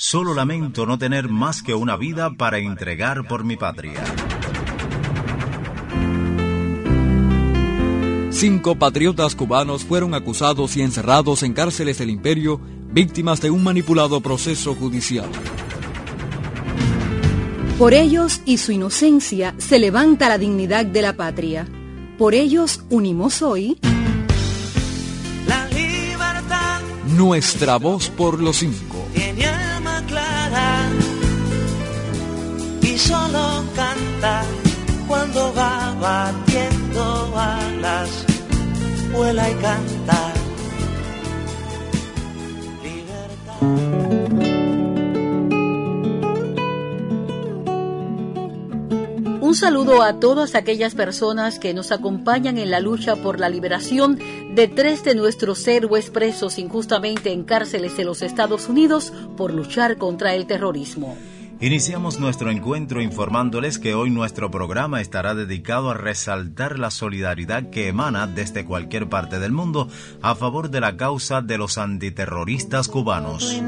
Solo lamento no tener más que una vida para entregar por mi patria. Cinco patriotas cubanos fueron acusados y encerrados en cárceles del imperio, víctimas de un manipulado proceso judicial. Por ellos y su inocencia se levanta la dignidad de la patria. Por ellos unimos hoy La libertad Nuestra voz por los cinco. Solo canta cuando va batiendo alas. Vuela y canta. Un saludo a todas aquellas personas que nos acompañan en la lucha por la liberación de tres de nuestros héroes presos injustamente en cárceles de los Estados Unidos por luchar contra el terrorismo. Iniciamos nuestro encuentro informándoles que hoy nuestro programa estará dedicado a resaltar la solidaridad que emana desde cualquier parte del mundo a favor de la causa de los antiterroristas cubanos.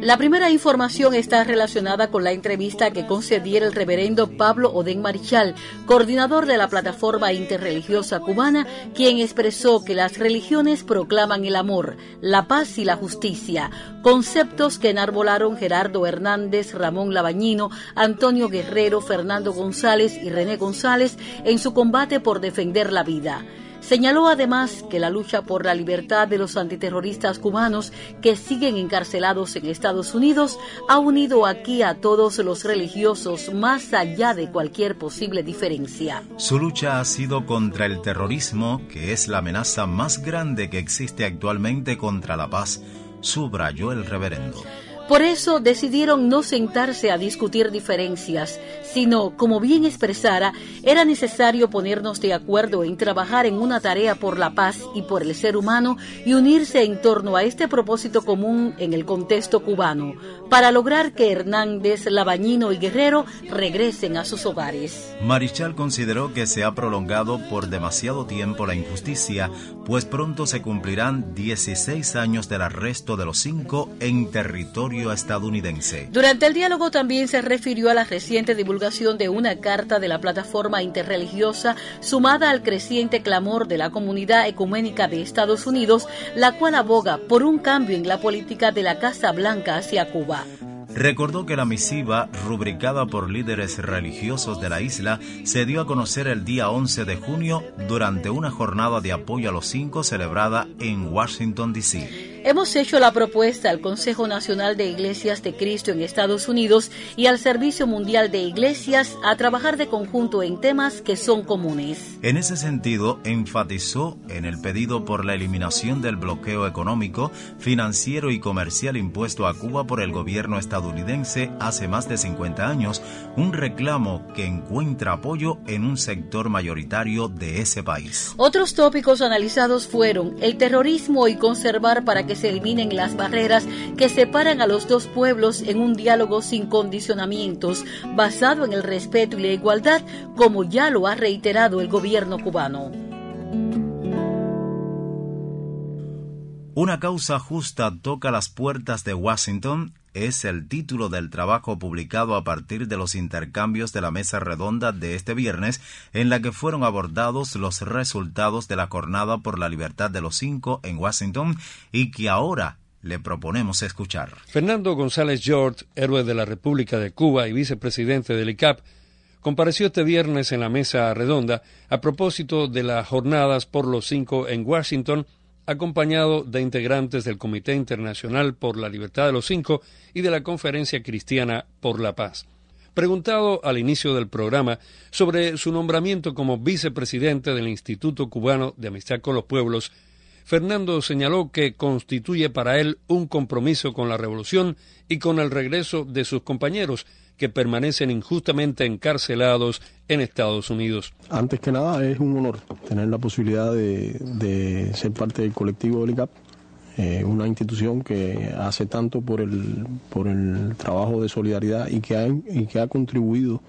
La primera información está relacionada con la entrevista que concediera el reverendo Pablo Odén Marichal, coordinador de la plataforma interreligiosa cubana, quien expresó que las religiones proclaman el amor, la paz y la justicia, conceptos que enarbolaron Gerardo Hernández, Ramón Labañino, Antonio Guerrero, Fernando González y René González en su combate por defender la vida. Señaló además que la lucha por la libertad de los antiterroristas cubanos que siguen encarcelados en Estados Unidos ha unido aquí a todos los religiosos más allá de cualquier posible diferencia. Su lucha ha sido contra el terrorismo, que es la amenaza más grande que existe actualmente contra la paz, subrayó el reverendo. Por eso decidieron no sentarse a discutir diferencias, sino, como bien expresara, era necesario ponernos de acuerdo en trabajar en una tarea por la paz y por el ser humano y unirse en torno a este propósito común en el contexto cubano, para lograr que Hernández, Labañino y Guerrero regresen a sus hogares. Marichal consideró que se ha prolongado por demasiado tiempo la injusticia, pues pronto se cumplirán 16 años del arresto de los cinco en territorio estadounidense. Durante el diálogo también se refirió a la reciente divulgación de una carta de la plataforma interreligiosa sumada al creciente clamor de la comunidad ecuménica de Estados Unidos, la cual aboga por un cambio en la política de la Casa Blanca hacia Cuba. Recordó que la misiva, rubricada por líderes religiosos de la isla, se dio a conocer el día 11 de junio durante una jornada de apoyo a los cinco celebrada en Washington, D.C. Hemos hecho la propuesta al Consejo Nacional de Iglesias de Cristo en Estados Unidos y al Servicio Mundial de Iglesias a trabajar de conjunto en temas que son comunes. En ese sentido, enfatizó en el pedido por la eliminación del bloqueo económico, financiero y comercial impuesto a Cuba por el gobierno estadounidense hace más de 50 años, un reclamo que encuentra apoyo en un sector mayoritario de ese país. Otros tópicos analizados fueron el terrorismo y conservar para que se eliminen las barreras que separan a los dos pueblos en un diálogo sin condicionamientos, basado en el respeto y la igualdad, como ya lo ha reiterado el gobierno cubano. Una causa justa toca las puertas de Washington es el título del trabajo publicado a partir de los intercambios de la mesa redonda de este viernes, en la que fueron abordados los resultados de la jornada por la libertad de los cinco en Washington y que ahora le proponemos escuchar. Fernando González George, héroe de la República de Cuba y vicepresidente del ICAP, compareció este viernes en la mesa redonda a propósito de las jornadas por los cinco en Washington, acompañado de integrantes del Comité Internacional por la Libertad de los Cinco y de la Conferencia Cristiana por la Paz. Preguntado al inicio del programa sobre su nombramiento como vicepresidente del Instituto Cubano de Amistad con los Pueblos, Fernando señaló que constituye para él un compromiso con la revolución y con el regreso de sus compañeros que permanecen injustamente encarcelados en Estados Unidos. Antes que nada es un honor tener la posibilidad de, de ser parte del colectivo del ICAP, eh, una institución que hace tanto por el, por el trabajo de solidaridad y que ha, y que ha contribuido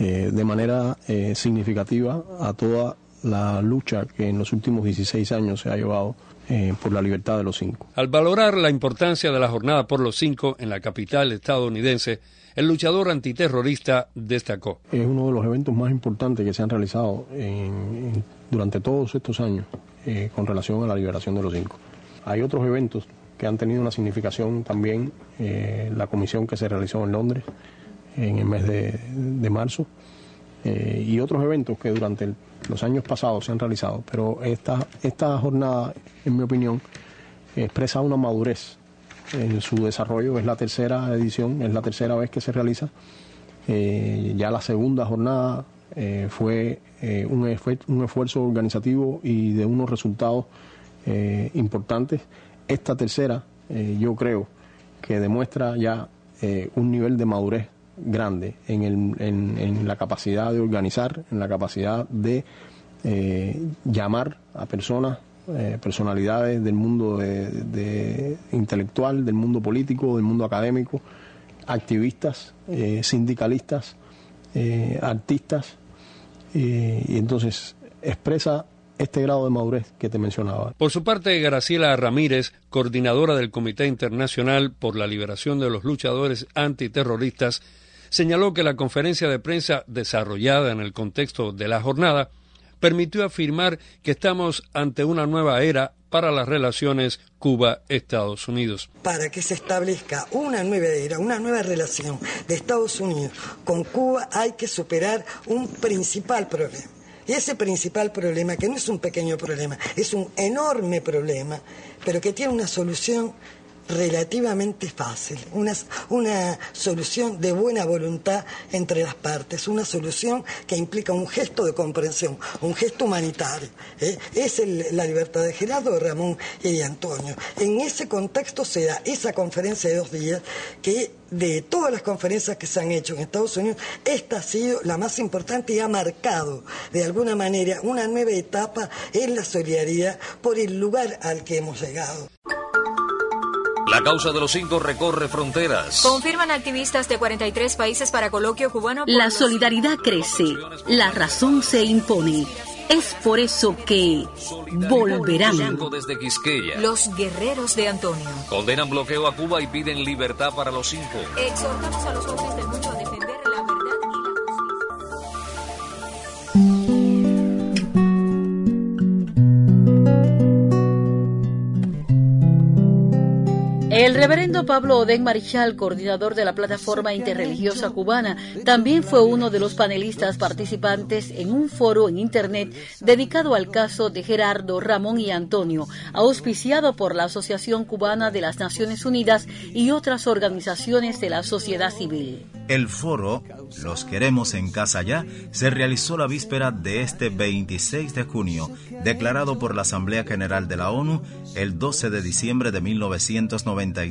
eh, de manera eh, significativa a toda la lucha que en los últimos 16 años se ha llevado eh, por la libertad de los cinco. Al valorar la importancia de la jornada por los cinco en la capital estadounidense, el luchador antiterrorista destacó. Es uno de los eventos más importantes que se han realizado durante todos estos años eh, con relación a la liberación de los cinco. Hay otros eventos que han tenido una significación también, eh, la comisión que se realizó en Londres en el mes de, marzo, eh, y otros eventos que durante los años pasados se han realizado, pero esta, esta jornada, en mi opinión, expresa una madurez en su desarrollo. Es la tercera edición, es la tercera vez que se realiza. Eh, ya la segunda jornada eh, fue un, esfuerzo organizativo y de unos resultados importantes. Esta tercera, yo creo que demuestra ya un nivel de madurez grande en, el, en, la capacidad de organizar, en la capacidad de llamar a personas eh, personalidades del mundo de, intelectual, del mundo político, del mundo académico, activistas, eh, sindicalistas, eh, artistas, y entonces expresa este grado de madurez que te mencionaba. Por su parte, Graciela Ramírez, coordinadora del Comité Internacional por la Liberación de los Luchadores Antiterroristas, señaló que la conferencia de prensa desarrollada en el contexto de la jornada permitió afirmar que estamos ante una nueva era para las relaciones Cuba-Estados Unidos. Para que se establezca una nueva era, una nueva relación de Estados Unidos con Cuba hay que superar un principal problema. Y ese principal problema, que no es un pequeño problema, es un enorme problema, pero que tiene una solución relativamente fácil, una, una, solución de buena voluntad entre las partes, una solución que implica un gesto de comprensión, un gesto humanitario. ¿eh? Es la libertad de Gerardo, de Ramón y de Antonio. En ese contexto se da esa conferencia de dos días que de todas las conferencias que se han hecho en Estados Unidos, esta ha sido la más importante y ha marcado de alguna manera una nueva etapa en la solidaridad por el lugar al que hemos llegado. La causa de los cinco recorre fronteras. Confirman activistas de 43 países para coloquio cubano. La solidaridad crece, la razón se impone. Es por eso que volverán. Desde Quisqueya. Los guerreros de Antonio. Condenan bloqueo a Cuba y piden libertad para los cinco. Exhortamos a los hombres del reverendo Pablo Odén Marichal, coordinador de la plataforma interreligiosa cubana, también fue uno de los panelistas participantes en un foro en Internet dedicado al caso de Gerardo, Ramón y Antonio, auspiciado por la Asociación Cubana de las Naciones Unidas y otras organizaciones de la sociedad civil. El foro Los Queremos en Casa Ya se realizó la víspera de este 26 de junio, declarado por la Asamblea General de la ONU el 12 de diciembre de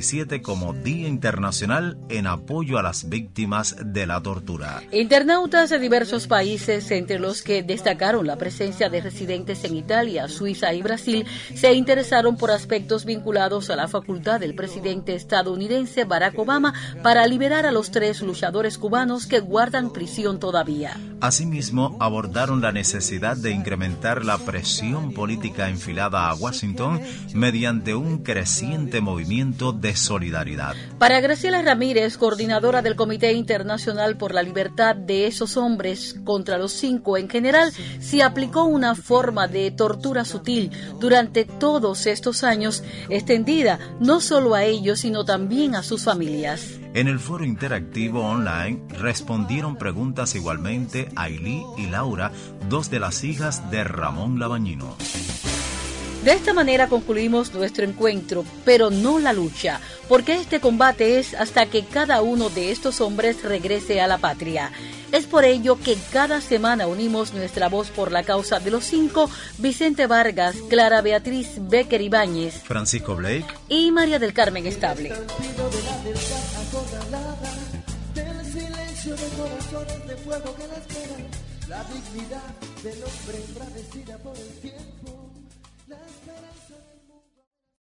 1997 como Día Internacional en apoyo a las víctimas de la tortura. Internautas de diversos países, entre los que destacaron la presencia de residentes en Italia, Suiza y Brasil, se interesaron por aspectos vinculados a la facultad del presidente estadounidense Barack Obama para liberar a los tres luchadores cubanos que guardan prisión todavía. Asimismo, abordaron la necesidad de incrementar la presión política enfilada a Washington mediante un creciente movimiento de solidaridad. Para Graciela Ramírez, coordinadora del Comité Internacional por la Libertad de esos hombres contra los cinco en general, se aplicó una forma de tortura sutil durante todos estos años, extendida no solo a ellos, sino también a sus familias. En el foro interactivo online respondieron preguntas igualmente Ailí y Laura, dos de las hijas de Ramón Labañino. De esta manera concluimos nuestro encuentro, pero no la lucha, porque este combate es hasta que cada uno de estos hombres regrese a la patria. Es por ello que cada semana unimos nuestra voz por la causa de los cinco, Vicente Vargas, Clara Beatriz Becker Ibáñez, Francisco Blake y María del Carmen Estable. La dignidad del hombre por el tiempo. La esperanza